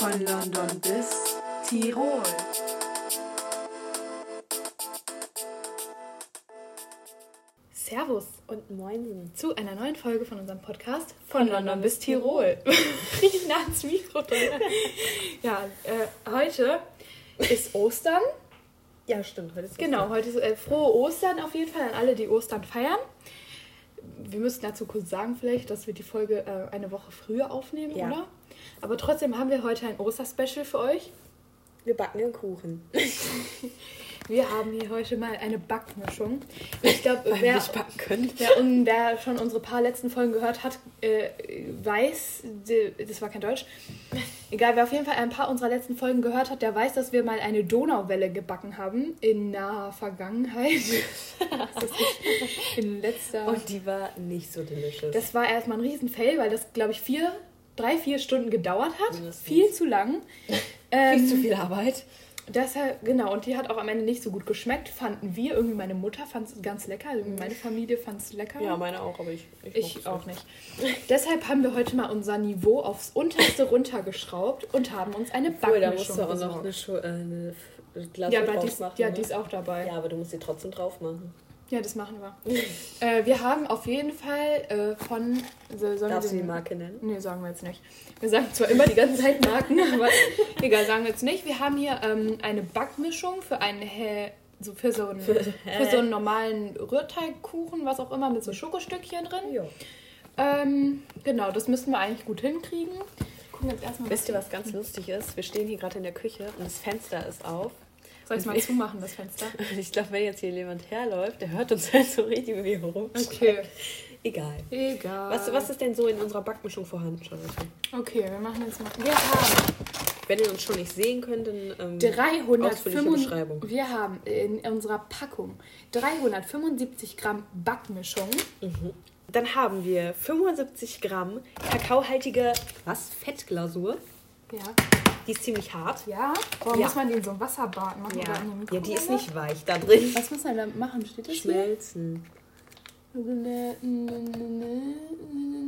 Von London bis Tirol. Servus und Moinsen zu einer neuen Folge von unserem Podcast von London bis Tirol. Richtig nah ans Mikro. Ja, äh, heute ist Ostern. Ja, stimmt. Heute ist Genau, heute ist äh, frohe Ostern auf jeden Fall an alle, die Ostern feiern. Wir müssten dazu kurz sagen vielleicht, dass wir die Folge äh, eine Woche früher aufnehmen, Ja. oder? Aber trotzdem haben wir heute ein Osterspecial für euch. Wir backen einen Kuchen. Wir haben hier heute mal eine Backmischung. Ich glaube, wer, wer, wer schon unsere paar letzten Folgen gehört hat, äh, weiß, das war kein Deutsch. Egal, wer auf jeden Fall ein paar unserer letzten Folgen gehört hat, der weiß, dass wir mal eine Donauwelle gebacken haben in naher Vergangenheit. in letzter. Und die war nicht so delicious. Das war erstmal ein Riesenfail, weil das, glaube ich, vier, drei, vier Stunden gedauert hat. Mindestens. Viel zu lang. viel Ähm, zu viel Arbeit. Deshalb, genau, und die hat auch am Ende nicht so gut geschmeckt, fanden wir. Irgendwie meine Mutter fand es ganz lecker, also meine Familie fand es lecker. Ja, meine auch, aber ich ich mochte auch nicht. Deshalb haben wir heute mal unser Niveau aufs unterste runtergeschraubt und haben uns eine Obwohl, da musst Backmischung du auch noch eine, Schu äh, eine Ja, aber die, machen. ja, ne? die ist auch dabei. ja, aber du musst sie trotzdem drauf machen. Ja, das machen wir. äh, wir haben auf jeden Fall äh, von... So, sollen Darfst du die Marke nennen? Nee, sagen wir jetzt nicht. Wir sagen zwar immer die ganze Zeit Marken, aber egal, sagen wir jetzt nicht. Wir haben hier ähm, eine Backmischung für einen Hä so für so einen, für, so einen normalen Rührteigkuchen, was auch immer, mit so Schokostückchen drin. Ähm, genau, das müssen wir eigentlich gut hinkriegen. Gucken jetzt erstmal. Wisst ihr, was ganz lustig ist? Wir stehen hier gerade in der Küche und das Fenster ist auf. Soll ich es mal zumachen, das Fenster? Ich glaube, wenn jetzt hier jemand herläuft, der hört uns halt so richtig, wie wir rumschreien. Okay. Egal. Egal. Was, was ist denn so in unserer Backmischung vorhanden, Charlotte? Okay, wir machen jetzt mal. Wir haben Wenn ihr uns schon nicht sehen könnt, dann ähm, 305, ausführliche Beschreibung. Wir haben in unserer Packung 375 Gramm Backmischung. Dann haben wir 75 Gramm kakaohaltige, was? Fettglasur. Ja. Die ist ziemlich hart. Ja? Warum Ja. muss man die in so einem Wasserbad machen? Oder in ja, die ist nicht weich da drin. Was muss man da machen? Steht das? Schmelzen. Nee,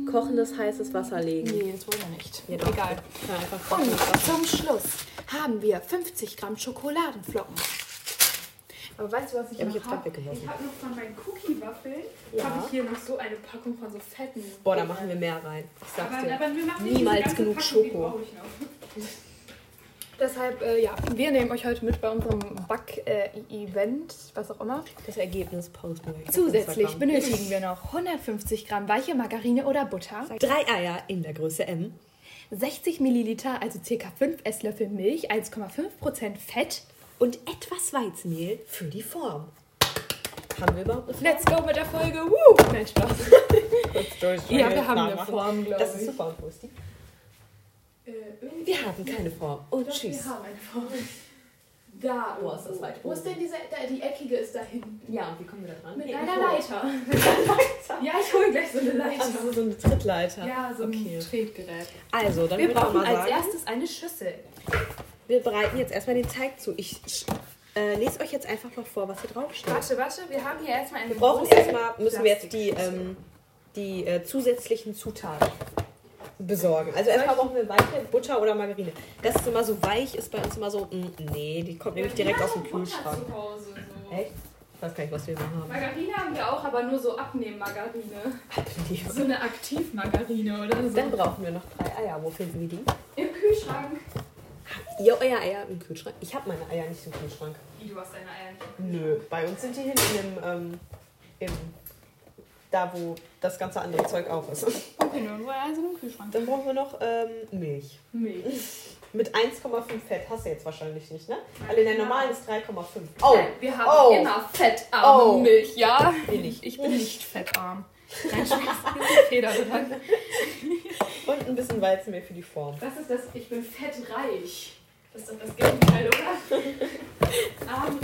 Kochendes heißes Wasser legen. das wollen wir nicht. Ja, doch. Egal. Ja, Und Wasser. zum Schluss haben wir 50 Gramm Schokoladenflocken. Aber weißt du, was ich hab noch grad hab? Ich habe noch von meinen Cookie-Waffeln Ja. habe ich hier noch so eine Packung von so fetten. Boah, da machen wir mehr rein. Ich sag's Aber, dir. aber wir machen nicht Niemals genug Packung, die Schoko. Deshalb, äh, ja, wir nehmen euch heute mit bei unserem Back-Event, was auch immer. Das Ergebnis posten wir. Zusätzlich benötigen wir noch 150 Gramm weiche Margarine oder Butter, Drei Eier in der Größe M. 60 Milliliter, also ca. 5 Esslöffel Milch, 1,5% Fett. Und etwas Weizenmehl für die Form. Haben wir überhaupt eine Form? Let's go mit der Folge. Woo! Nein, Spaß. Ja, wir haben eine Form, glaube ich. Das ist super. Die? Äh, Wir haben keine Form. Und Doch, tschüss. Wir haben eine Form. Da. Wo ist das weit Wo ist denn diese, da, die eckige ist da hinten? Ja, und wie kommen wir da dran? Mit einer hoch. Leiter. ja, ich hole gleich so eine Leiter. Also so eine Trittleiter. ja, so ein okay. Tretgerät. Also, dann Wir brauchen als sagen, erstes eine Schüssel. wir bereiten jetzt erstmal den Teig zu. Ich äh, lese euch jetzt einfach mal vor, was hier draufsteht. Warte, warte, wir haben hier erstmal eine Wir brauchen erstmal, müssen wir jetzt die, ähm, die äh, zusätzlichen Zutaten besorgen. Also erstmal brauchen wir weiche Butter oder Margarine. Das ist immer so weich, ist bei uns immer so, mm, nee, die kommt nämlich direkt aus dem haben Butter Kühlschrank. Zu Hause, so. Echt? Ich weiß gar nicht, was wir da haben. Margarine haben wir auch, aber nur so Abnehmmargarine. Die- So eine Aktivmargarine oder so. Dann brauchen wir noch drei Eier. Wo finden wir die? Im Kühlschrank. Ihr euer Eier im Kühlschrank? Ich habe meine Eier nicht im Kühlschrank. Wie, du hast deine Eier nicht. Nö, bei uns sind die hinten im, ähm, im da wo das ganze andere Zeug auf ist. Okay, nur also im Kühlschrank. Dann brauchen wir noch ähm, Milch. Milch. Mit 1,5 Fett hast du jetzt wahrscheinlich nicht, ne? Weil in der normalen ist 3,5. Oh, Nein, wir haben oh. immer fettarme Oh. Milch, ja? Bin ich. Ich bin nicht fettarm. Nein, Feder dran. Und ein bisschen Weizenmehl für die Form. Was ist das? Ich bin fettreich. Das ist doch das Gegenteil, oder? Arm.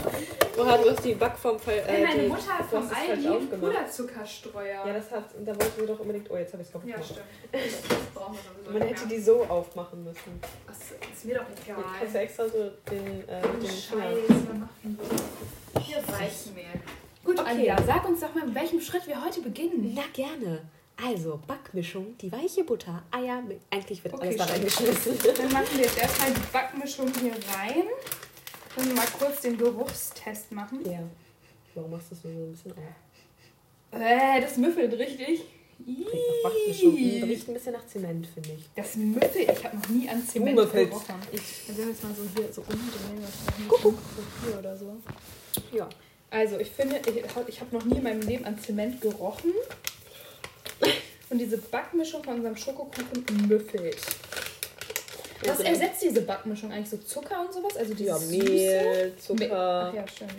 Woher du hast die Backform ver äh, meine die- Mutter hat du vom hast es falsch Aldi einen aufgemacht. Puderzuckerstreuer. Ja, das hat, da wollten wir doch unbedingt. Oh, jetzt habe ich es kaputt Ja, gemacht. stimmt. Das brauchen wir sowieso Man nicht hätte mehr. die so aufmachen müssen. Das ist mir doch Jetzt egal. kannst du extra so den, äh, den Finger. Scheiße, machen wir. Hier Weichmehl. Gut, Okay. Alia, sag uns doch mal, mit welchem Schritt wir heute beginnen. Na, gerne. Also, Backmischung, die weiche Butter, Eier, eigentlich wird Okay, alles da reingeschmissen. Dann machen wir jetzt erstmal die Backmischung hier rein. Können wir mal kurz den Geruchstest machen. Ja. Warum machst du es nur so ein bisschen auf? Äh, das müffelt richtig. Riecht. Riecht ein bisschen nach Zement, finde ich. Das müffelt. Ich habe noch nie an Zement müffelst. gerochen. Dann werden wir jetzt mal so hier so umdrehen. Was. Hier oder so. Ja. Also, ich finde, ich, ich habe noch nie in meinem Leben an Zement gerochen. Und diese Backmischung von unserem Schokokuchen müffelt. Was ersetzt diese Backmischung eigentlich? So Zucker und sowas? Also Ja, Mehl, Süße? Zucker, Ach ja, stimmt.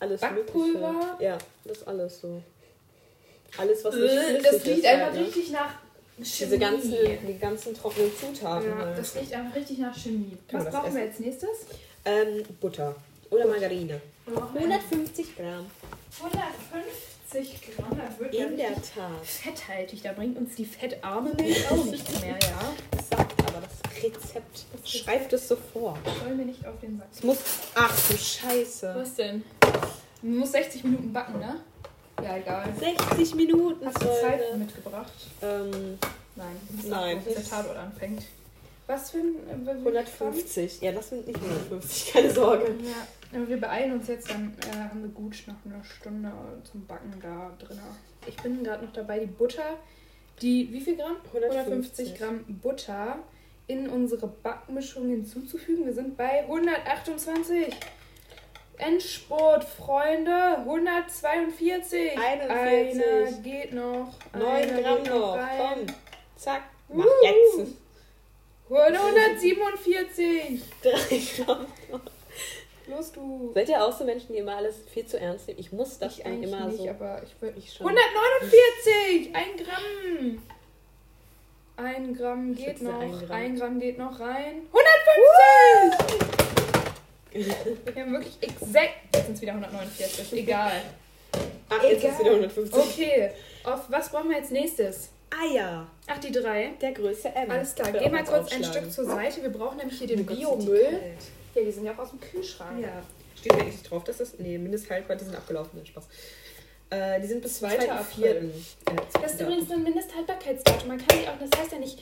alles Backpulver. Mögliche. Ja, das ist alles so. Alles, was Äh, Das ist, riecht halt, einfach ne? richtig nach Diese Chemie. ganzen, die ganzen trockenen Zutaten. Ja, halt. das riecht einfach richtig nach Chemie. Was brauchen wir essen? als nächstes? ähm, Butter oder Margarine. Wir brauchen 150 Gramm. 150 Gramm. Das wird In der Tat. fetthaltig. Da bringt uns die fettarme Milch auch nichts mehr, ja? Das sagt aber das Rezept. Schreibt es so vor. Soll mir nicht auf den Sack. Es muss. Ach du Scheiße. Was denn? Man muss 60 Minuten backen, ne? Ja, egal. 60 Minuten. Hast du. Zeit mitgebracht? Ähm, Nein. Nein. Bis der Tatort anfängt. Was für ein... äh, wie viel 150. Ja, das sind nicht 150, keine Sorge. Ja, aber wir beeilen uns jetzt, dann äh, haben wir gut noch eine Stunde zum Backen da drin. Ich bin gerade noch dabei, die Butter, die, wie viel Gramm? 150. 150 Gramm Butter in unsere Backmischung hinzuzufügen. Wir sind bei 128. Endspurt, Freunde. 142. 41. Einer geht noch. 9 einer Gramm noch. rein. Komm. Zack. Mach Wuhu. jetzt. 147. 3 Gramm. Los, du. Seid ihr auch so Menschen, die immer alles viel zu ernst nehmen? Ich muss das Ich dann eigentlich immer nicht, so. aber ich will. Ich schon. 149! Ein Gramm! Ein Gramm geht noch. ein Gramm. Ein Gramm geht noch rein. 150! Wir haben wirklich exakt. Jetzt sind es wieder 149. Egal. Ach, jetzt ist Egal. es wieder 150. Okay. Auf was brauchen wir jetzt nächstes? Eier. Ach, die drei. Der Größe M. Alles klar. Geh mal kurz ein. Stück zur Seite. Wir brauchen nämlich hier den Oh Biomüll. Ja, die sind ja auch aus dem Kühlschrank. Ja. Steht da eigentlich drauf, dass das. Nee, Mindesthaltbar, die sind abgelaufen. Nein, Spaß. Äh, die sind bis zum 2. 2. April. Äh, Das ist 2. übrigens ein Mindesthaltbarkeitsdatum. Man kann die auch, das heißt ja nicht,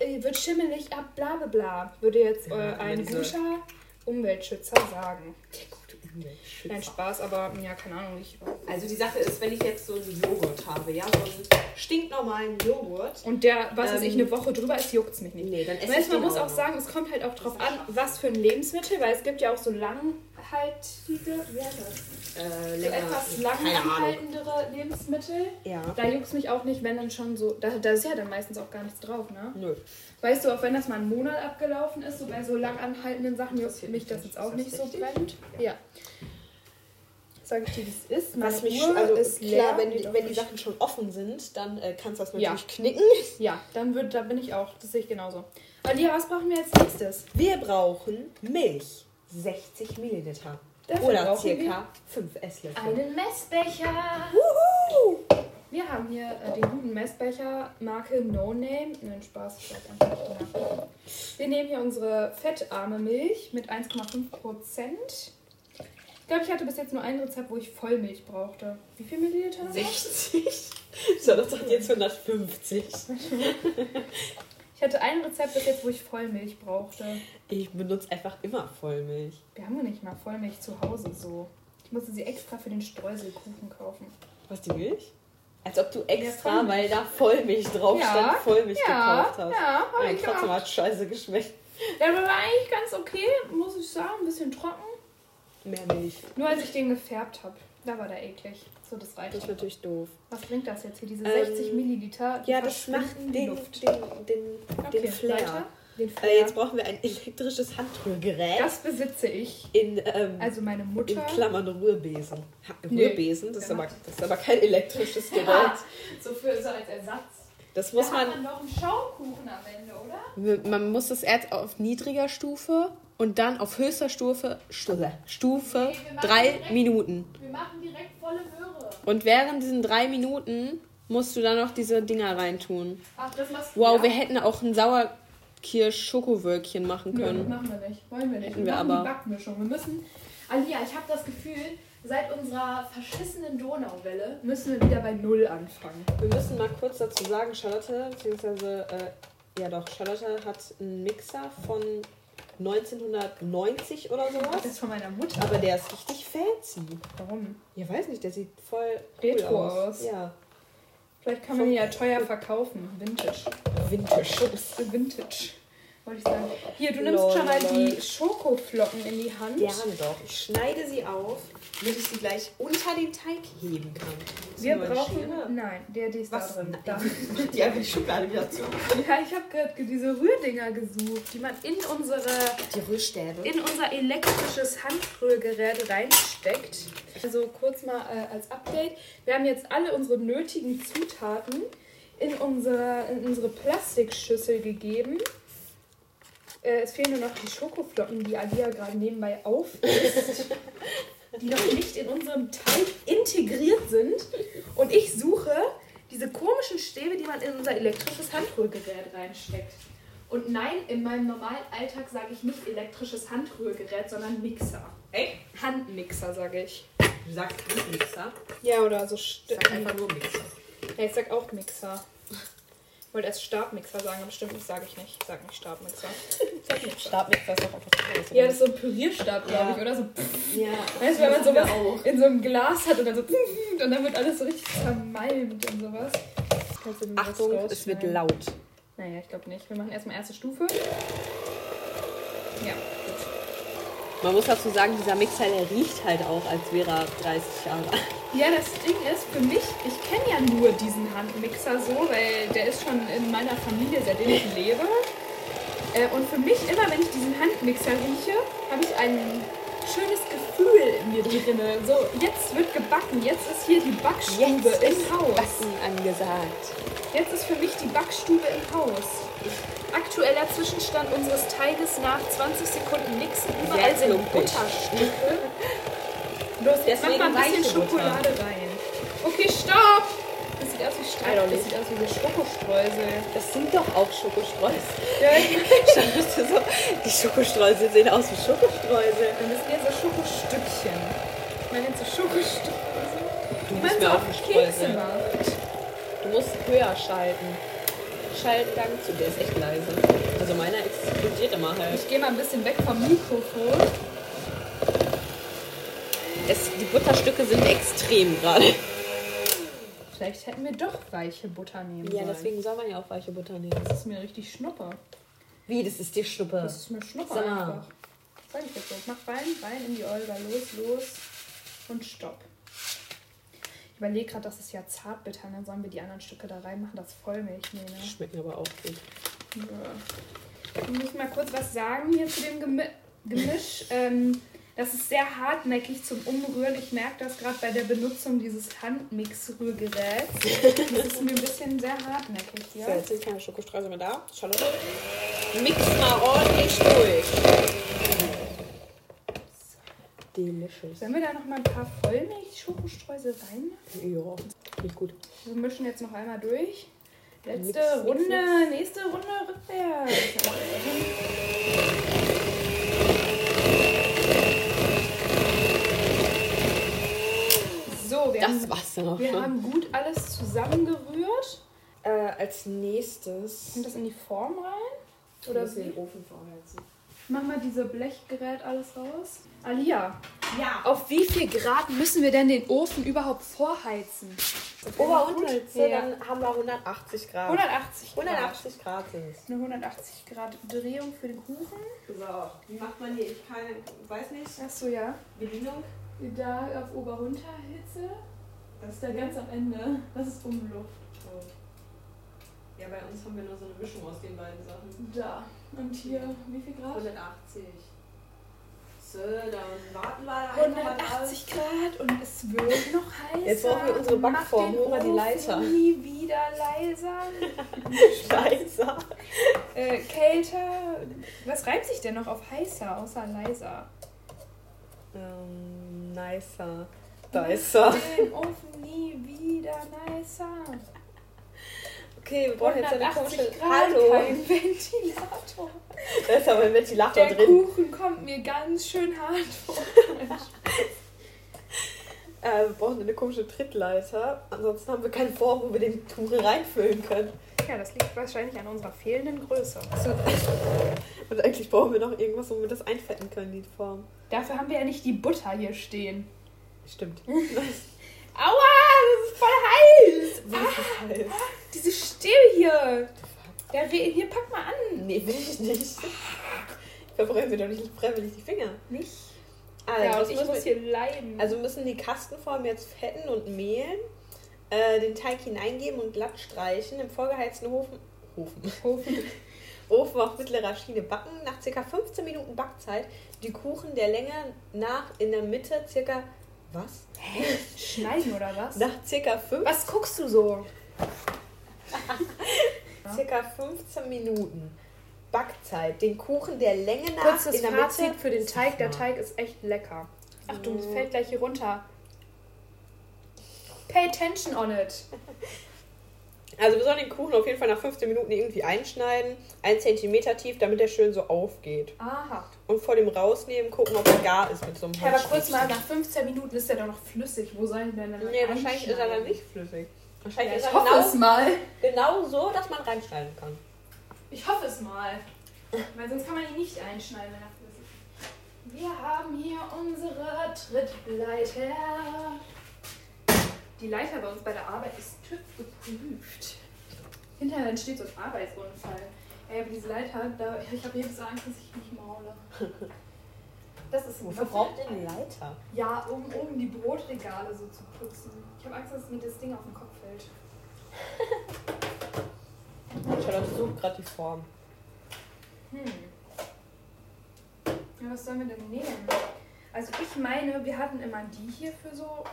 äh, äh, wird schimmelig ab, bla bla bla, würde jetzt Ja, äh, ein diese- guter Umweltschützer sagen. Kein Spaß, aber ja, keine Ahnung. Ich, Also die Sache ist, wenn ich jetzt so einen Joghurt habe, ja, so einen stinknormalen Joghurt. und der, was weiß ich, Ähm, eine Woche drüber ist, juckt es mich nicht. Nee, dann esse Weißt, ich man den muss auch noch. sagen, es kommt halt auch drauf an, was für ein Lebensmittel, weil es gibt ja auch so langhaltige, wie heißt das? äh, So etwas langanhaltendere Lebensmittel. Ja. Da juckt es mich auch nicht, wenn dann schon so, da, da ist ja dann meistens auch gar nichts drauf, ne? Nö. Weißt du, auch wenn das mal einen Monat abgelaufen ist, so bei so lang anhaltenden Sachen juckt mich das jetzt auch nicht so richtig? brennend. Ja. Sag ich dir, wie es ist. Meine Was mich, Uhr also ist klar, leer. wenn, die, wenn die. Sachen schon offen sind, dann äh, kannst du das Ja. natürlich knicken. Ja, dann wird, da bin ich auch. Das sehe ich genauso. Alia, was brauchen wir als nächstes? Wir brauchen Milch. 60 Milliliter. Dafür Oder circa 5 Esslöffel. Einen Messbecher. Wir haben hier äh, den guten Messbecher Marke No Name. Nein, Spaß, ich sag einfach nicht. Wir nehmen hier unsere fettarme Milch mit 1,5 Prozent. Ich glaube, ich hatte bis jetzt nur ein Rezept, wo ich Vollmilch brauchte. Wie viel Milliliter? noch? 60? So, das sagt jetzt 150. Ich hatte ein Rezept bis jetzt, wo ich Vollmilch brauchte. Ich benutze einfach immer Vollmilch. Wir haben ja nicht mal Vollmilch zu Hause so. Ich musste sie extra für den Streuselkuchen kaufen. Was, die Milch? Als ob du extra, Vollmilch. weil da Vollmilch drauf Ja, stand, Vollmilch Ja, gekauft hast. ja, habe Nein, ich trotzdem gemacht. hat scheiße geschmeckt. Der war eigentlich ganz okay, muss ich sagen. Ein bisschen trocken. Mehr Milch. Nur als ich den gefärbt habe, da war der eklig. So, das reicht. Das ist natürlich doof. Was bringt das jetzt hier? Diese Ähm, 60 Milliliter? die Ja, das macht in die den, Luft. den, den, Okay, den Flair. weiter. Den Flair. Äh, jetzt brauchen wir ein elektrisches Handrührgerät. das besitze ich. in, ähm, Also meine in Mutter. Klammern Rührbesen. Ha, Nee. Rührbesen, das ist, Der aber, das ist aber kein elektrisches Gerät. so, für, so als Ersatz. Das muss da hat man. man doch einen Schaumkuchen am Ende, oder? Man muss das erst auf niedriger Stufe und dann auf höchster Stufe, Stufe, Stufe Nee, drei direkt- Minuten. Wir machen direkt volle Möhre. Und während diesen drei Minuten musst du dann noch diese Dinger reintun. Ach, das machst du Wow, ja? wir hätten auch ein Sauerkirsch-Schokowölkchen machen Nö, können. machen wir nicht. Wollen wir nicht. Hätten wir wir aber. die Backmischung. Wir müssen. Alia, ich habe das Gefühl, Seit unserer verschissenen Donauwelle müssen wir wieder bei Null anfangen. Wir müssen mal kurz dazu sagen, Charlotte, beziehungsweise, äh, ja doch, Charlotte hat einen Mixer von 1990 oder Das sowas. ist von meiner Mutter. Aber der ist richtig fancy. Warum? Ja, weiß nicht, der sieht voll Retro cool aus. aus. Ja. Vielleicht kann man ihn ja teuer verkaufen. Vintage. Vintage. Ups, Vintage. Wollte ich sagen. Hier, du nimmst Lol, schon mal lol. die Schokoflocken in die Hand. Gerne doch. Ich schneide sie auf, damit ich sie gleich unter den Teig heben kann. Wir Nur ein brauchen. Schere. Nein, der, die ist Was? da drin. Da. Die einfach die Schublade wieder zu. Ja, ich habe gerade diese Rührdinger gesucht, die man in unsere Die Rührstäbe. in unser elektrisches Handrührgerät reinsteckt. Also kurz mal äh, als Update. Wir haben jetzt alle unsere nötigen Zutaten in unsere, in unsere Plastikschüssel gegeben. Äh, es fehlen nur noch die Schokoflocken, die Alia gerade nebenbei aufisst, die noch nicht in unserem Teig integriert sind. Und ich suche diese komischen Stäbe, die man in unser elektrisches Handrührgerät reinsteckt. Und nein, in meinem normalen Alltag sage ich nicht elektrisches Handrührgerät, sondern Mixer. Echt? Handmixer sage ich. Du sagst Handmixer. Ja, oder so. Ich sag einfach nur Mixer. Ja, ich sag auch Mixer. Ich wollte erst Stabmixer sagen, aber stimmt, das sage ich nicht. Ich sag nicht Stabmixer. Sag. Stabmixer ist doch einfach anderes. Ja, das ist so ein Pürierstab, glaube Ja. ich, oder so. Ja. Weißt du, wenn man sowas auch. in so einem Glas hat und dann so und dann wird alles so richtig zermalmt und sowas. Achtung, es wird laut. Naja, ich glaube nicht. Wir machen erstmal erste Stufe. Ja. Man muss dazu sagen, dieser Mixer, der riecht halt auch, als wäre er 30 Jahre alt. Ja, das Ding ist für mich, ich kenne ja nur diesen Handmixer so, weil der ist schon in meiner Familie, seitdem ich lebe. Äh, und für mich, immer wenn ich diesen Handmixer rieche, habe ich ein schönes Gefühl in mir drin. So, jetzt wird gebacken, jetzt ist hier die Backstube im Haus. Backen angesagt. Jetzt ist für mich die Backstube im Haus. Aktueller Zwischenstand unseres Teiges nach 20 Sekunden mixen. Überall Sehr sind. Butterstücke. Los, jetzt mach Deswegen mal ein bisschen weiche Butter. Schokolade rein. Okay, stopp! Das sieht aus wie Streich, das sieht aus wie so Schokostreusel. Das sind doch auch Schokostreusel. So, die Schokostreusel sehen aus wie Schokostreusel. das sind ja so Schokostückchen. Ich meine jetzt so Schokostreusel. Du bist mir auch Kekse Streusel. macht. Musst höher schalten. Schaltgang zu, der ist echt leise. Also meiner explodiert immer halt. Ich gehe mal ein bisschen weg vom Mikrofon. Es, die Butterstücke sind extrem gerade. Vielleicht hätten wir doch weiche Butter nehmen Ja, sollen. deswegen soll man ja auch weiche Butter nehmen. Das ist mir richtig Schnuppe. Wie, das ist dir Schnuppe? Das ist mir Schnuppe Sag einfach. Sag ich jetzt so. Mach rein, rein in die Olga. Los, los und stopp. Ich überlege gerade, das ist ja Zartbitter. Dann sollen wir die anderen Stücke da reinmachen, das Vollmilch nehmen. Ne? Schmecken aber auch gut. Ja. Ich muss mal kurz was sagen hier zu dem Gemi Gemisch. Ähm, das ist sehr hartnäckig zum Umrühren. Ich merke das gerade bei der Benutzung dieses Handmix-Rührgeräts. Das ist mir ein bisschen sehr hartnäckig. So, Ja? jetzt sind keine Schokostreusel mehr da. Charlotte, mix mal ordentlich durch. Delicious. Sollen wir da noch mal ein paar Vollmilch-Schokostreusel reinmachen? Ja, nicht gut. Wir mischen jetzt noch einmal durch. Letzte mix, Runde, nächste Runde rückwärts. So, wir, Das haben, auch wir haben gut alles zusammengerührt. Äh, als nächstes. Kommt das in die Form rein? Oder wir wie? den Ofen vorheizen. Mach mal diese Blechgerät alles raus. Alia, Ja. auf wie viel Grad müssen wir denn den Ofen überhaupt vorheizen? Ober- und Hitze, Ja. dann haben wir 180 Grad. 180 Grad. 180 Grad sind es. Eine 180 Grad Drehung für den Kuchen. So, wie macht man hier? Ich keine, weiß nicht. Achso, ja. Bedienung? Da auf Ober-Runter-Hitze. Das ist da ganz am Ende. Das ist Umluft. Ja, bei uns haben wir nur so eine Mischung aus den beiden Sachen. Da. Und hier, wie viel Grad? 180. So, dann warten wir einfach mal 180 Grad und es wird noch heißer. Jetzt brauchen wir unsere Backform. Holen wir die Ofen Leiter. Nie wieder leiser. Scheiße. äh, kälter. Was reimt sich denn noch auf heißer, außer leiser? Ähm, nicer. Nicer. Den Ofen nie wieder nicer. Okay, wir brauchen jetzt eine 180 komische... Grad, Hallo. kein Ventilator. Ist aber ein Ventilator Der drin. Kuchen kommt mir ganz schön hart vor. Äh, wir brauchen eine komische Trittleiter. Ansonsten haben wir keine Form, wo wir den Kuchen reinfüllen können. Ja, das liegt wahrscheinlich an unserer fehlenden Größe. Und eigentlich brauchen wir noch irgendwas, wo wir das einfetten können, die Form. Dafür haben wir ja nicht die Butter hier stehen. Stimmt. Aua, das ist voll heiß! Wie ist das heiß? Diese Stäbe hier. Ja, hier, pack mal an. Nee, will ich nicht. Verbrennen wir doch nicht freiwillig die Finger. Nicht? Also, ja, und ich muss hier leiden. also müssen die Kastenform jetzt fetten und mehlen, äh, den Teig hineingeben und glatt streichen, im vorgeheizten Ofen, Ofen, Ofen. Ofen auf mittlerer Schiene backen. Nach ca. 15 Minuten Backzeit die Kuchen der Länge nach in der Mitte circa was? Schneiden oder was? Nach circa 5, Was guckst du so? circa 15 Minuten Backzeit. Den Kuchen der Länge nach Kurzes in der Fazit Mitte. für den Teig. Der. Teig ist echt lecker. Achtung, es Mhm. fällt gleich hier runter. Pay attention on it. Also wir sollen den Kuchen auf jeden Fall nach 15 Minuten irgendwie einschneiden, 1 cm tief, damit er schön so aufgeht. Aha. Und vor dem rausnehmen, gucken, ob er gar ist mit so einem Ja, aber kurz mal, nach 15 Minuten ist der doch noch flüssig. Wo soll denn dann Nee, wahrscheinlich ist er dann nicht flüssig. Ja, Wahrscheinlich ich ist hoffe es genau, mal. genau so, dass man reinschneiden kann. Ich hoffe es mal. Weil sonst kann man ihn nicht einschneiden, wenn er flüssig ist. Wir haben hier unsere Trittleiter. Die Leiter bei uns bei der Arbeit ist TÜV geprüft. Hinterher entsteht so ein Arbeitsunfall. Ey, aber diese Leiter, da, ich habe jedes Mal Angst, dass ich mich maule. Das ist Wofür braucht ihr eine Leiter? Ja, um oben die Brotregale so zu putzen. Ich habe Angst, dass mir das Ding auf den Kopf fällt. Charlotte sucht gerade die Form. Hm. Ja, was sollen wir denn nehmen? Also ich meine, wir hatten immer die hier für so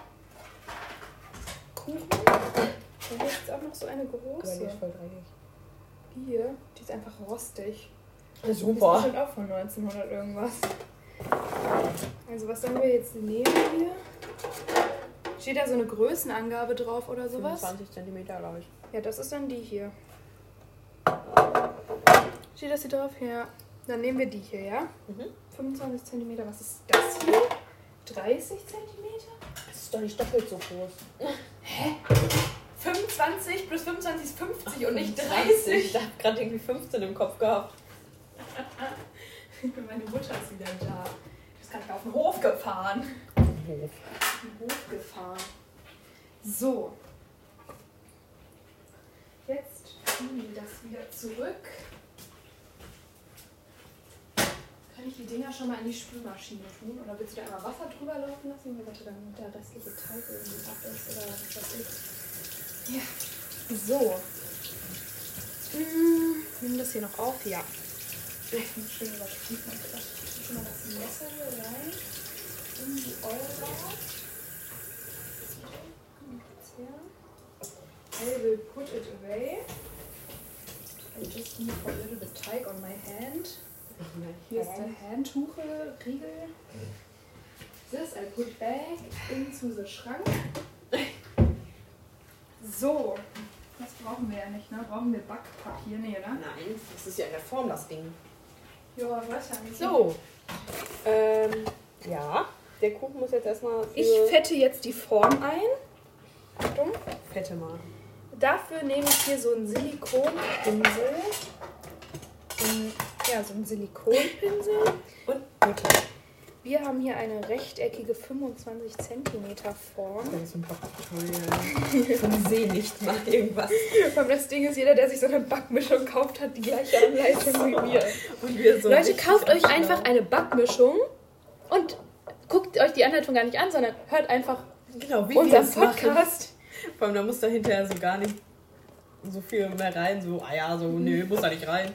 Kuchen. Da gibt es auch noch so eine große. voll dreckig. Die hier, die ist einfach rostig. Die ist Super. bestimmt auch von 1900 irgendwas. Also was sollen wir jetzt nehmen hier? Steht da so eine Größenangabe drauf oder sowas? 25 cm, glaube ich. Ja, das ist dann die hier. Steht das hier drauf? Ja. Dann nehmen wir die hier, ja? Mhm. 25 cm. Was ist das hier? 30 cm? Das ist doch nicht doppelt so groß. 25 plus 25 ist 50 und nicht 30. Ich 30. habe gerade irgendwie 15 im Kopf gehabt. Meine Mutter ist wieder da. Die ist gerade auf den Hof gefahren. Hof. Den Hof gefahren. So. Jetzt tun wir das wieder zurück. Kann ich die Dinger schon mal in die Spülmaschine tun? Oder willst du da einmal Wasser drüber laufen lassen? Warte, dann der restliche Teig irgendwie ab ist oder was weiß ich. Ja. So. Hm, nimm das hier noch auf? Ja. Ich muss schön überprüfen. Ich schon mal das Messer hier rein. In die Euro. I will put it away. I just need a little bit teig on my hand. Hier ist der Handtuche-Riegel. This I put back into the Schrank. So, das brauchen wir ja nicht, ne? Brauchen wir Backpapier? Nee, ne? Nein, das ist ja in der Form das Ding. Ja, weiß ja nicht. So. Ähm, ja. Der Kuchen muss jetzt erstmal Ich fette jetzt die Form ein. Achtung. fette mal. Dafür nehme ich hier so einen Silikonpinsel. Ja, so einen Silikonpinsel. Und Butter. Wir haben hier eine rechteckige 25 cm Form. Das ist ein Backtutorial. Von See nicht mal irgendwas. Aber das Ding ist, jeder, der sich so eine Backmischung kauft, hat die gleiche Anleitung wie wir. Und wir so Leute, kauft euch einfach eine Backmischung und guckt euch die Anleitung gar nicht an, sondern hört einfach Genau, wie unseren es machen. Podcast. Vor allem, da muss da hinterher so gar nicht so viel mehr rein. So, ah ja, so, nö, muss da nicht rein.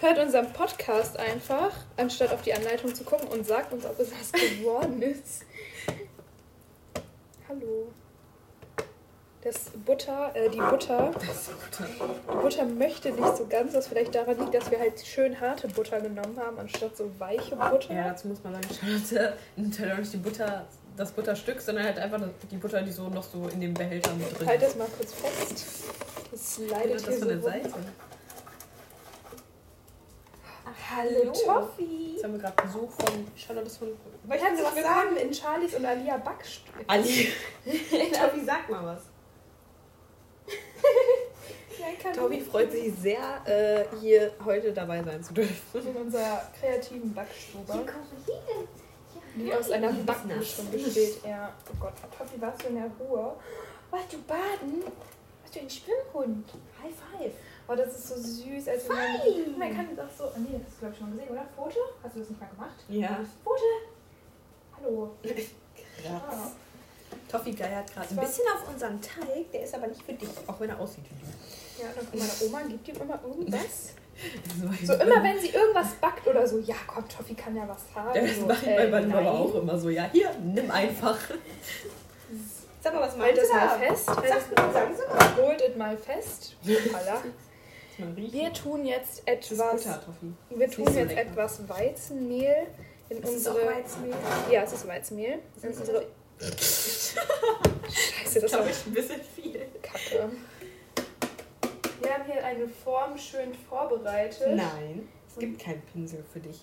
Hört unseren Podcast einfach, anstatt auf die Anleitung zu gucken und sagt uns, ob es was geworden ist. Hallo. Das Butter, äh, die Butter, Das ist Butter. die Butter möchte nicht so ganz, was vielleicht daran liegt, dass wir halt schön harte Butter genommen haben, anstatt so weiche Butter. Ja, dazu muss man sagen, halt auch nicht die Butter, das Butterstück, sondern halt einfach die Butter, die so noch so in dem Behälter mit drin Halt ist. das mal kurz fest. Das leidet das hier von so der rum. Seite. Hallo. Toffi. Jetzt haben wir gerade Besuch von Charlotte von. Möchten Sie was sagen? in Charlies und Alia Backstube. Ali. Tobi, sag mal was. Kann Tobi freut sich sehr, äh, hier heute dabei sein zu dürfen. in unserer kreativen Backstube, die aus einer Backmischung besteht. Ja, oh Gott, Toffi, warst du in der Ruhe? Warst du baden? Warst du ein Schwimmhund? High five. Oh, das ist so süß. Also man, man kann jetzt auch so. Oh nee, das hast du glaube ich schon mal gesehen, oder? Foto? Hast du das nicht mal gemacht? Ja. Foto? Hallo. Krass. Toffi geiert gerade ein bisschen auf unseren Teig, der ist aber nicht für dich, auch wenn er aussieht wie du. Ja, dann guck, meine Oma gibt ihm immer irgendwas. So, immer wenn sie irgendwas backt oder so, ja komm, Toffi kann ja was haben. Das so, macht äh, mein Mann aber nein. auch immer so. Ja, hier, nimm einfach. Sag mal, was Halt meinst das du mal da? fest. Sag, sagen das, Sie mal. holt es mal fest. Hoppala. Wir tun jetzt Das ist etwas. Butter, Toffi. Wir Ist tun jetzt lecker. etwas Weizenmehl in Ist unsere. Weizenmehl? Ja, es ist Weizenmehl. In Ist unsere. Scheiße, das war glaube ich ein bisschen viel. Kacke. Wir haben hier eine Form schön vorbereitet. Nein, es gibt keinen Pinsel für dich.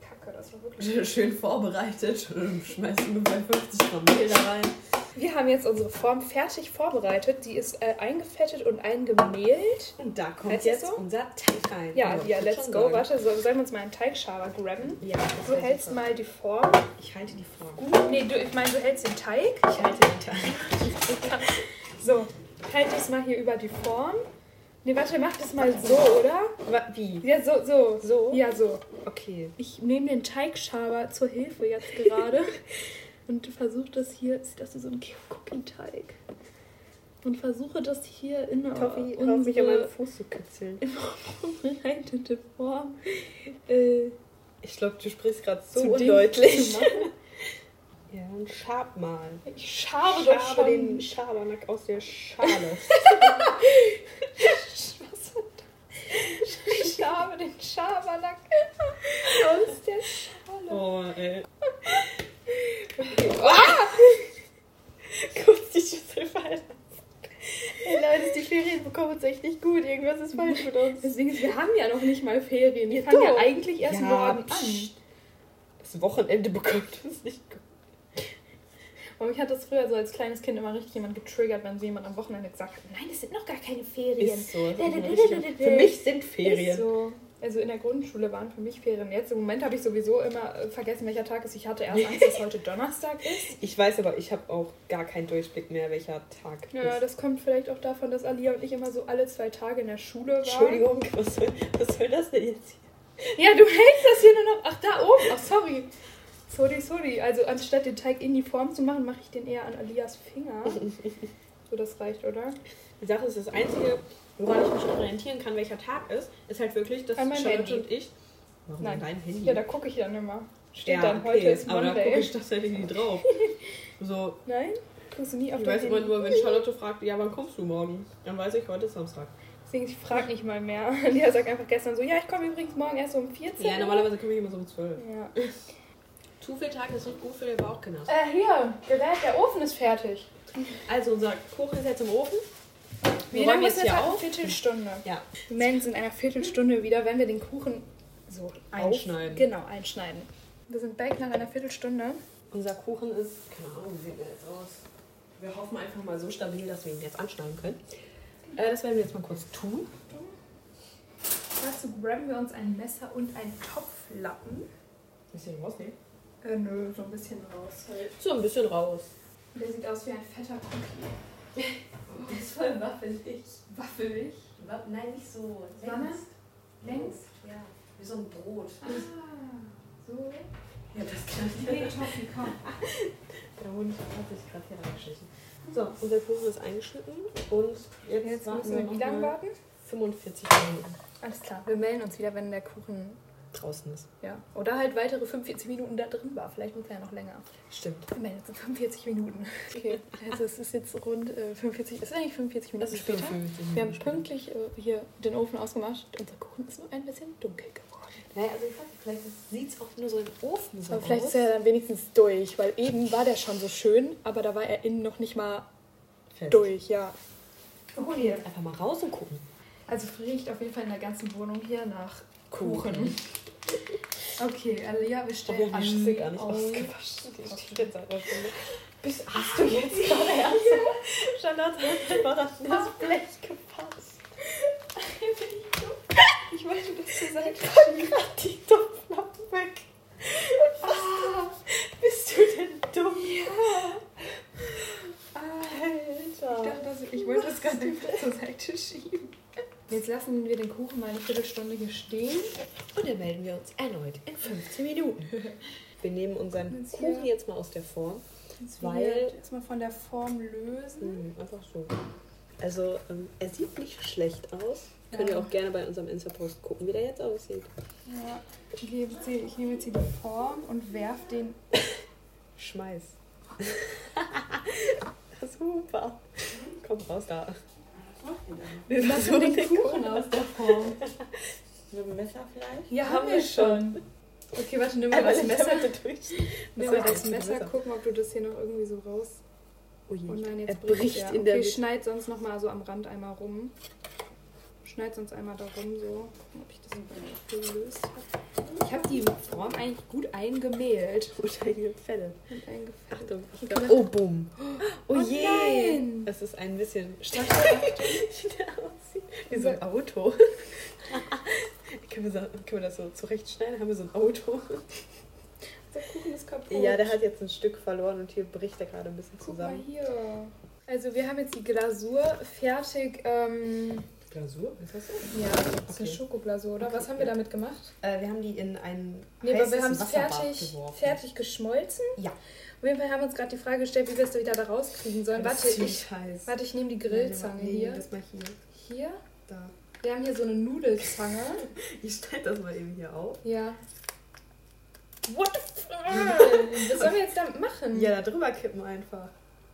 Kacke, das war wirklich. Schön vorbereitet. Schmeißt ungefähr 50 Gramm Mehl da rein. Wir haben jetzt unsere Form fertig vorbereitet. Die ist äh, eingefettet und eingemehlt. Und da kommt Heißt jetzt so? unser Teig rein. Ja, Also, ja, ich let's go. sagen. Warte, so, sollen wir uns mal einen Teigschaber grabben? Ja, Du hältst mal die Form. Ich halte die Form. Gut. Nee, du, ich meine, du hältst den Teig. Ich halte den Teig. So, halt das mal hier über die Form. Nee, warte, mach das mal so, oder? Wie? Ja, so, so. So? Ja, so. Okay. Ich nehme den Teigschaber zur Hilfe jetzt gerade und versuche das hier, sieht das so ein Cookie-Teig. Und versuche das hier in Toffi, hör auf mich an meinem unsere Fuß zu kitzeln. vorbereitete Form äh, Ich glaube, du sprichst gerade so undeutlich. Ja, und schab mal. Ich schabe doch Schabe schon. den Schabernack aus der Schale. Ich schabe den Schabernack aus der Schale. oh, ey. Ah! Kurz die Schüssel fallen. Ey Leute, die Ferien bekommen uns echt nicht gut. Irgendwas ist falsch mit uns. Deswegen, wir haben ja noch nicht mal Ferien. Die fangen ja doch. eigentlich erst Ja, morgen an. Das Wochenende bekommt uns nicht gut. Und mich hat das früher so als kleines Kind immer richtig jemand getriggert, wenn so jemand am Wochenende gesagt hat, nein, es sind noch gar keine Ferien. Ist so. Für mich sind Ist Ferien. so. Also in der Grundschule waren für mich Ferien. Jetzt im Moment habe ich sowieso immer äh, vergessen, welcher Tag ist. Ich hatte erst Angst, dass heute Donnerstag ist. Ich weiß aber, ich habe auch gar keinen Durchblick mehr, welcher Tag Ja, ist. das kommt vielleicht auch davon, dass Alia und ich immer so alle zwei Tage in der Schule waren. Entschuldigung, was soll, was soll das denn jetzt hier? Ja, du hältst das hier nur noch. Ach, da oben. Ach, sorry. Sorry, sorry. Also anstatt den Teig in die Form zu machen, mache ich den eher an Alias Finger. So, das reicht, oder? Die Sache ist, das Einzige, woran ich mich orientieren kann, welcher Tag ist, ist halt wirklich, dass Charlotte Handy. und ich... Warum Nein. dein Handy? Ja, da gucke ich dann immer. Steht Ja, dann, okay, heute ist aber da gucke Monday. ich tatsächlich drauf. So, Nein? Guckst du nie auf ich weiß immer Handy? nur, wenn Charlotte fragt, ja, wann kommst du morgen? Dann weiß ich, heute ist Samstag. Deswegen, ich frage nicht mal mehr. Lia sagt einfach gestern so, ja, ich komme übrigens morgen erst um 14 Ja, normalerweise komme ich immer so um 12. Ja. Zu viel Tag ist nicht gut für den Bauchknast. Äh, hier, Gerät, der Ofen ist fertig. Also, unser Kuchen ist jetzt im Ofen. Wie Wir lange ist jetzt jetzt hier halt? Eine auf. Viertelstunde. Ja. Wir melden uns in einer Viertelstunde wieder, wenn wir den Kuchen so auf- Einschneiden. Genau, einschneiden. Wir sind back nach einer Viertelstunde. Unser Kuchen ist, keine Ahnung, wie sieht der jetzt aus? Wir hoffen einfach mal so stabil, dass wir ihn jetzt anschneiden können. Äh, das werden wir jetzt mal kurz tun. Dazu grabben wir uns ein Messer und einen Topflappen. Bisschen rausnehmen. Äh, nö, so ein bisschen raus. Halt. So ein bisschen raus. Der sieht aus wie ein fetter Cookie. Der ist voll waffelig. Waffelig. Wa- Nein, nicht so. Wanne? Längs? Ja, wie so ein Brot. Ah, so. Ja, das kann ich Nee, Toffi, komm. Der Hund hat sich gerade hier reingeschlichen. So, unser Kuchen ist eingeschnitten und jetzt, Jetzt warten müssen wir wie lange warten? 45 Minuten Alles klar. Wir melden uns wieder, wenn der Kuchen, draußen ist. ja. Oder halt weitere 45 Minuten da drin war. Vielleicht wird er ja noch länger. Stimmt. Wir melden uns in 45 Minuten. Okay, also es ist jetzt rund äh, 45, es ist eigentlich 45 Minuten Das ist später. 55 Wir haben Minuten später. pünktlich äh, hier den Ofen ausgemacht. Unser Kuchen ist nur ein bisschen dunkel geworden. Naja, also ich weiß nicht, vielleicht sieht es auch nur so im Ofen so Aber vielleicht aus. ist er dann wenigstens durch, weil eben war der schon so schön, aber da war er innen noch nicht mal Fest. durch, ja. Wir holen ihn jetzt einfach mal raus und gucken. Also es riecht auf jeden Fall in der ganzen Wohnung hier nach Kuchen. Okay, Alia, wir Oh, stellen wir haben die gar nicht ausgewaschen. Die steht jetzt. Bist, hast du jetzt gerade ernsthaft? Charlotte hat einfach an das Blech gepasst. Ich wollte das zur Seite Ich grad die Topflappen weg. Ah, bist du denn dumm? Ja. Ich, Alter. dachte, dass- ich wollte das gerade einfach zur Seite schieben. Jetzt lassen wir den Kuchen mal eine Viertelstunde hier stehen. Und dann melden wir uns erneut in 15 Minuten. Wir nehmen unseren Jetzt hier- Kuchen jetzt mal aus der Form. Jetzt Weil- wir erstmal von der Form lösen. Hm, einfach so. Also, ähm, er sieht nicht schlecht aus. Könnt ihr Ja. auch gerne bei unserem Insta-Post gucken, wie der jetzt aussieht. Ja. Ich, gebe jetzt hier, ich nehme jetzt hier die Form und werf den. Schmeiß. Super. Komm raus da. Wir Was für den Kuchen aus der Form? Mit dem Messer vielleicht? Ja, haben wir schon. Okay, warte, nimm mal das Messer. Nimm mal das Messer, gucken, ob du das hier noch irgendwie so raus. Oh je. Oh nein, jetzt bricht ja. in der Okay, schneid sonst noch mal so am Rand einmal rum. Schneid sonst einmal da rum, so. Ob ich das gelöst habe. Ich habe die Form eigentlich gut eingemäht. Unter Fälle. Und eingefärbt. Achtung, glaube. Oh, bumm. Oh, Oh je. nein. Es ist ein bisschen Warte, wie der aussieht. Wie so ein Auto. können, wir so, können wir das so zurechtschneiden? Haben wir so ein Auto? der Kuchen ist kaputt. Ja, der hat jetzt ein Stück verloren und hier bricht er gerade ein bisschen Guck mal zusammen. hier. Also wir haben jetzt die Glasur fertig. Ähm, Glasur? Ist das? ja, das ist eine Okay. Schokoglasur, oder? Okay, Was haben wir ja. damit gemacht? Äh, wir haben die in ein Nee, aber wir haben es fertig, geworfen. fertig geschmolzen. Ja. Auf jeden Fall haben wir uns gerade die Frage gestellt, wie wir es da wieder da rauskriegen sollen. Das Warte, ich, heiß. warte, ich nehme die Grillzange Nee, hier. Das mal hier. Hier? Da. Wir haben hier so eine Nudelzange. Ich stelle das mal eben hier auf. Ja. What the fuck? Was sollen wir jetzt damit machen? Ja, da drüber kippen einfach.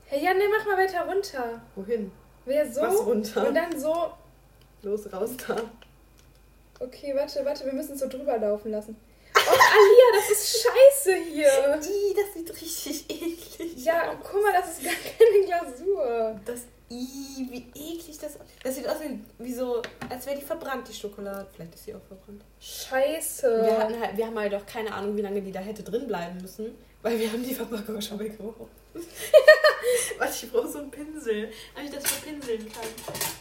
Hey, ja, nee, mach mal weiter runter. Wohin? Wer so? Was runter? Und dann so. Los, raus da. Okay, warte, warte, wir müssen es so drüber laufen lassen. Oh, Alia, das ist scheiße hier. Ih, das sieht richtig eklig Ja, guck mal, das ist gar keine Glasur. Das, ih, wie eklig das Das sieht aus wie, wie so, als wäre die verbrannt, die Schokolade. Vielleicht ist sie auch verbrannt. Scheiße. Wir, hatten halt, wir haben halt auch keine Ahnung, wie lange die da hätte drin bleiben müssen, weil wir haben die Verpackung schon weggeworfen. Warte, ich brauche so einen Pinsel, damit ich das verpinseln kann.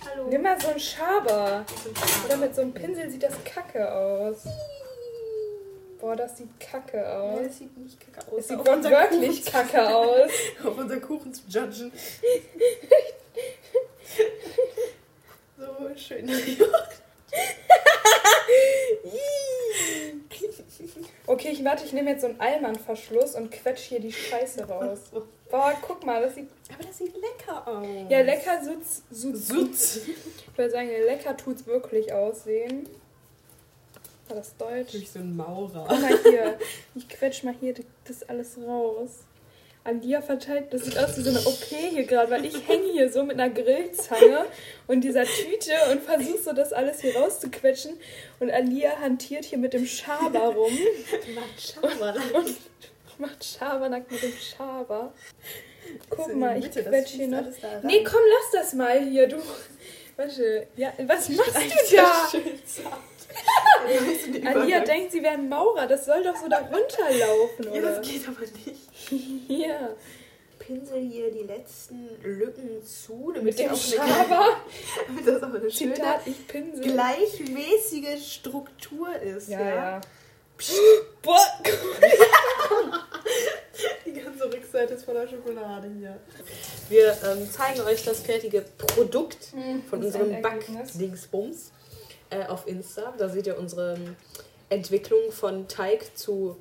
Hallo. Nimm mal so einen Schaber. So ein Schaber. Oder mit so einem Pinsel sieht das kacke aus. Boah, das sieht kacke aus. das sieht nicht kacke aus. Es sieht wirklich kacke aus. Auf unseren Kuchen zu judgen. so schön. Okay, ich warte, ich nehme jetzt so einen Allmann-Verschluss und quetsch hier die Scheiße raus. Boah, guck mal, das sieht. Aber das sieht lecker aus. Ja, lecker sutz, sutz, Sutz. Ich würde sagen, lecker tut's wirklich aussehen. War das Deutsch? Durch so einen Maurer. Guck mal hier. Ich quetsch mal hier das alles raus. Alia verteilt, das sieht aus wie so eine OP hier gerade, weil ich hänge hier so mit einer Grillzange und dieser Tüte und versuche so das alles hier rauszuquetschen. Und Alia hantiert hier mit dem Schaber rum. Und macht Schabernack mit dem Schaber. Guck mal, ich quetsch hier noch. Nee, komm, lass das mal hier, du. Warte, ja, was machst du da? Alia denkt, sie wäre ein Maurer. Das soll doch so da runterlaufen, Ja, oder? das geht aber nicht. Hier. Pinsel hier die letzten Lücken zu, damit, Mit dem auch Schaber. Eine, damit das auch eine schöne, Zitat, ich pinsel. gleichmäßige Struktur ist. Ja, ja. Boah. Die ganze Rückseite ist voller Schokolade hier. Wir ähm, zeigen euch das fertige Produkt von das unserem. Backdingsbums äh, auf Insta. Da seht ihr unsere Entwicklung von Teig zu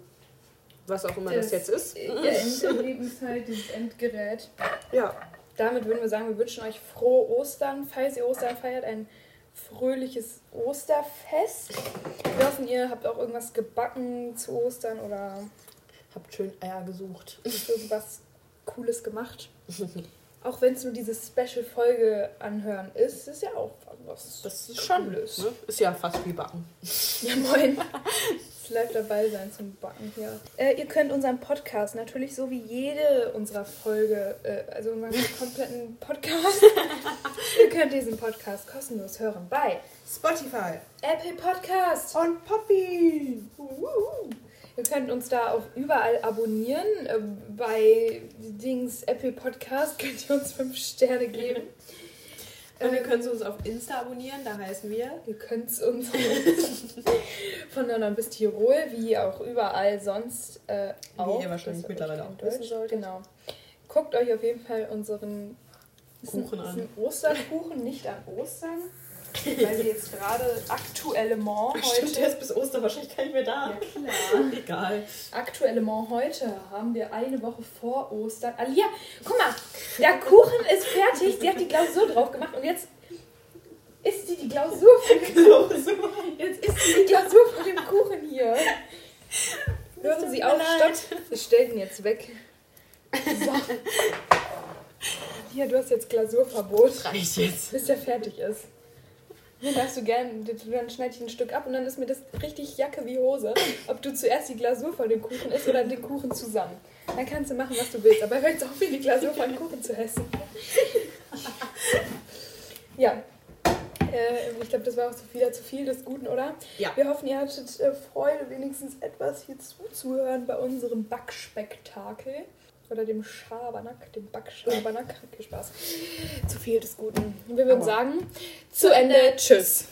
was auch immer das, jetzt ist. Endergebnis halt, dieses Endgerät. Ja, Damit würden wir sagen, wir wünschen euch frohe Ostern. Falls ihr Ostern feiert, ein fröhliches Osterfest. Wir hoffen, ihr habt auch irgendwas gebacken zu Ostern oder habt schön Eier gesucht. irgendwas Cooles gemacht. Auch wenn es nur diese Special-Folge anhören ist, ist ja auch was. Das ist schon Cooles, ne? Ist ja fast wie Backen. Ja, moin. Es live dabei sein zum Backen hier. Äh, ihr könnt unseren Podcast natürlich so wie jede unserer Folge, äh, also unseren kompletten Podcast, ihr könnt diesen Podcast kostenlos hören bei Spotify. Apple Podcast. Und Poppy. Uhu. Ihr könnt uns da auch überall abonnieren. Äh, Bei Dings Apple Podcast könnt ihr uns fünf Sterne geben. Und ihr könnt uns auf Insta abonnieren, da heißen wir. Ihr könnt es uns von London bis Tirol, wie auch überall sonst äh, Wie auch. ihr wahrscheinlich das mittlerweile auch wissen wisst. sollt. Genau. Guckt euch auf jeden Fall unseren ist ein- Kuchen ist an. ein Osterkuchen, nicht an Ostern. Weil wir jetzt gerade aktuellement Stimmt, der heute. ist bis Ostern wahrscheinlich gar nicht mehr da. Ja, klar. Egal. Aktuellement heute haben wir eine Woche vor Ostern. Alia, guck mal, der Kuchen ist fertig. Sie hat die Klausur drauf gemacht und jetzt ist sie die Klausur von dem Jetzt ist sie die Klausur von dem Kuchen hier. Hören Sie auf, stopp. Wir stellen ihn jetzt weg. So. Hier, du hast jetzt Glasurverbot, Reicht jetzt. bis der fertig ist. Dann darfst du gerne, dann schneide ich ein Stück ab und dann ist mir das richtig Jacke wie Hose, ob du zuerst die Glasur von dem Kuchen isst oder den Kuchen zusammen. Dann kannst du machen, was du willst, aber hör jetzt auf, mir die Glasur von dem Kuchen zu essen. Ja. Äh, ich glaube, das war auch so wieder zu viel des Guten, oder? Ja. Wir hoffen, ihr hattet äh, Freude, wenigstens etwas hier zuzuhören bei unserem Backspektakel. Oder dem Schabernack, dem Backschabernack. Viel Spaß. Zu viel des Guten. Wir würden Aua. sagen, zu Ende. Tschüss.